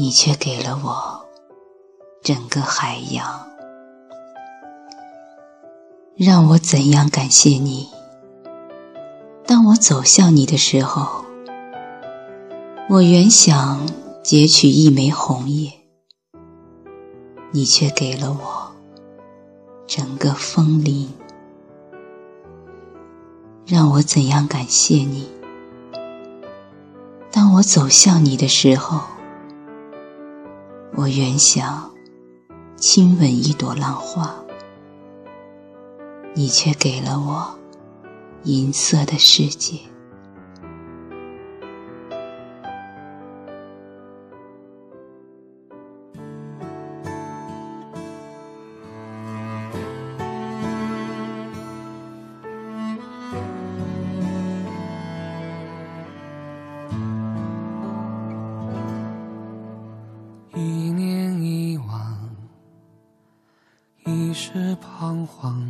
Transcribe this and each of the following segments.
你却给了我整个海洋，让我怎样感谢你？当我走向你的时候，我原想截取一枚红叶，你却给了我整个枫林，让我怎样感谢你？当我走向你的时候。我原想亲吻一朵浪花，你却给了我银色的世界。是彷徨，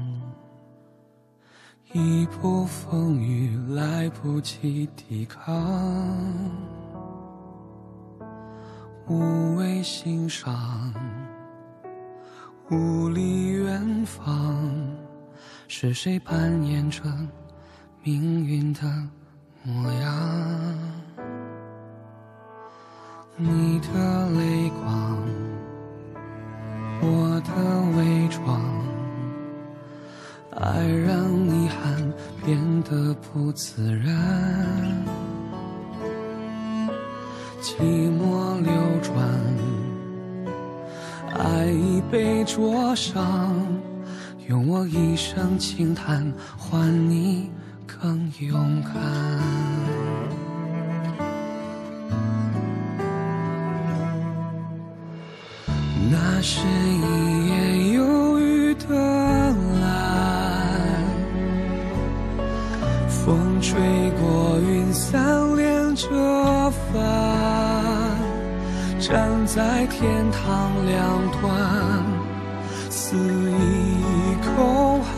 一波风雨来不及抵抗，无谓欣赏，无力远方，是谁扮演着命运的模样？你的泪光。不自然，寂寞流转，爱已被灼伤，用我一生轻叹换你更勇敢。那是一风吹过云散连着帆，站在天堂两端，肆意空寒。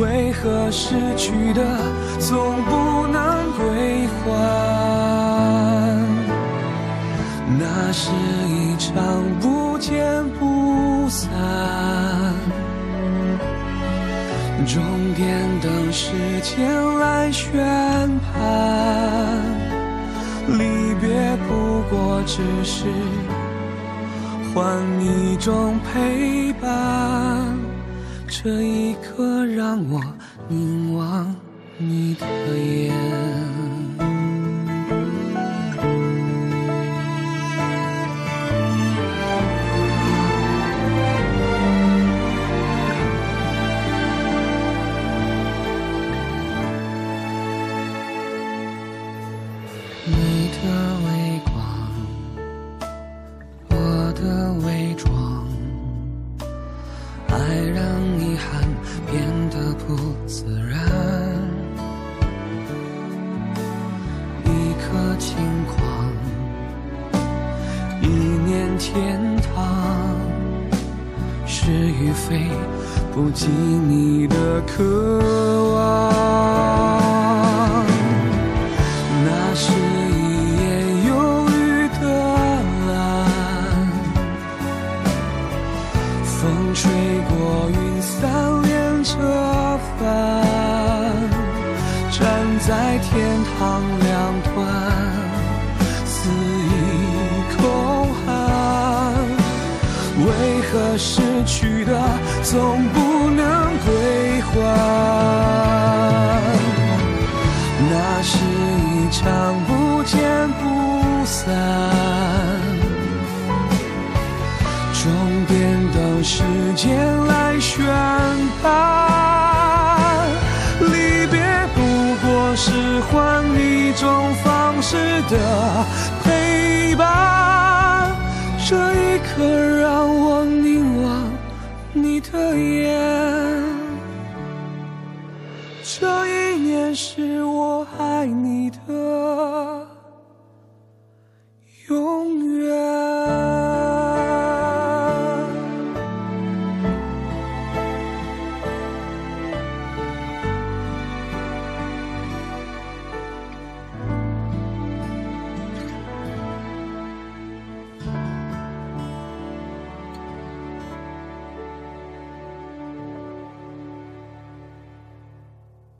为何失去的总不能归还？那是一场不见不散，终点的前来宣判。离别不过只是换一种陪伴，这一刻让我凝望你的眼。的微光，我的伪装，爱让遗憾变得不自然。一颗轻狂，一念天堂，是与非，不及你的渴望。天堂两端，肆意空寒，为何失去的总不能？归还，那是一场不见不散，终点等时间来宣判。换一种方式的陪伴。这一刻让我凝望你的眼。这一年是我爱你的。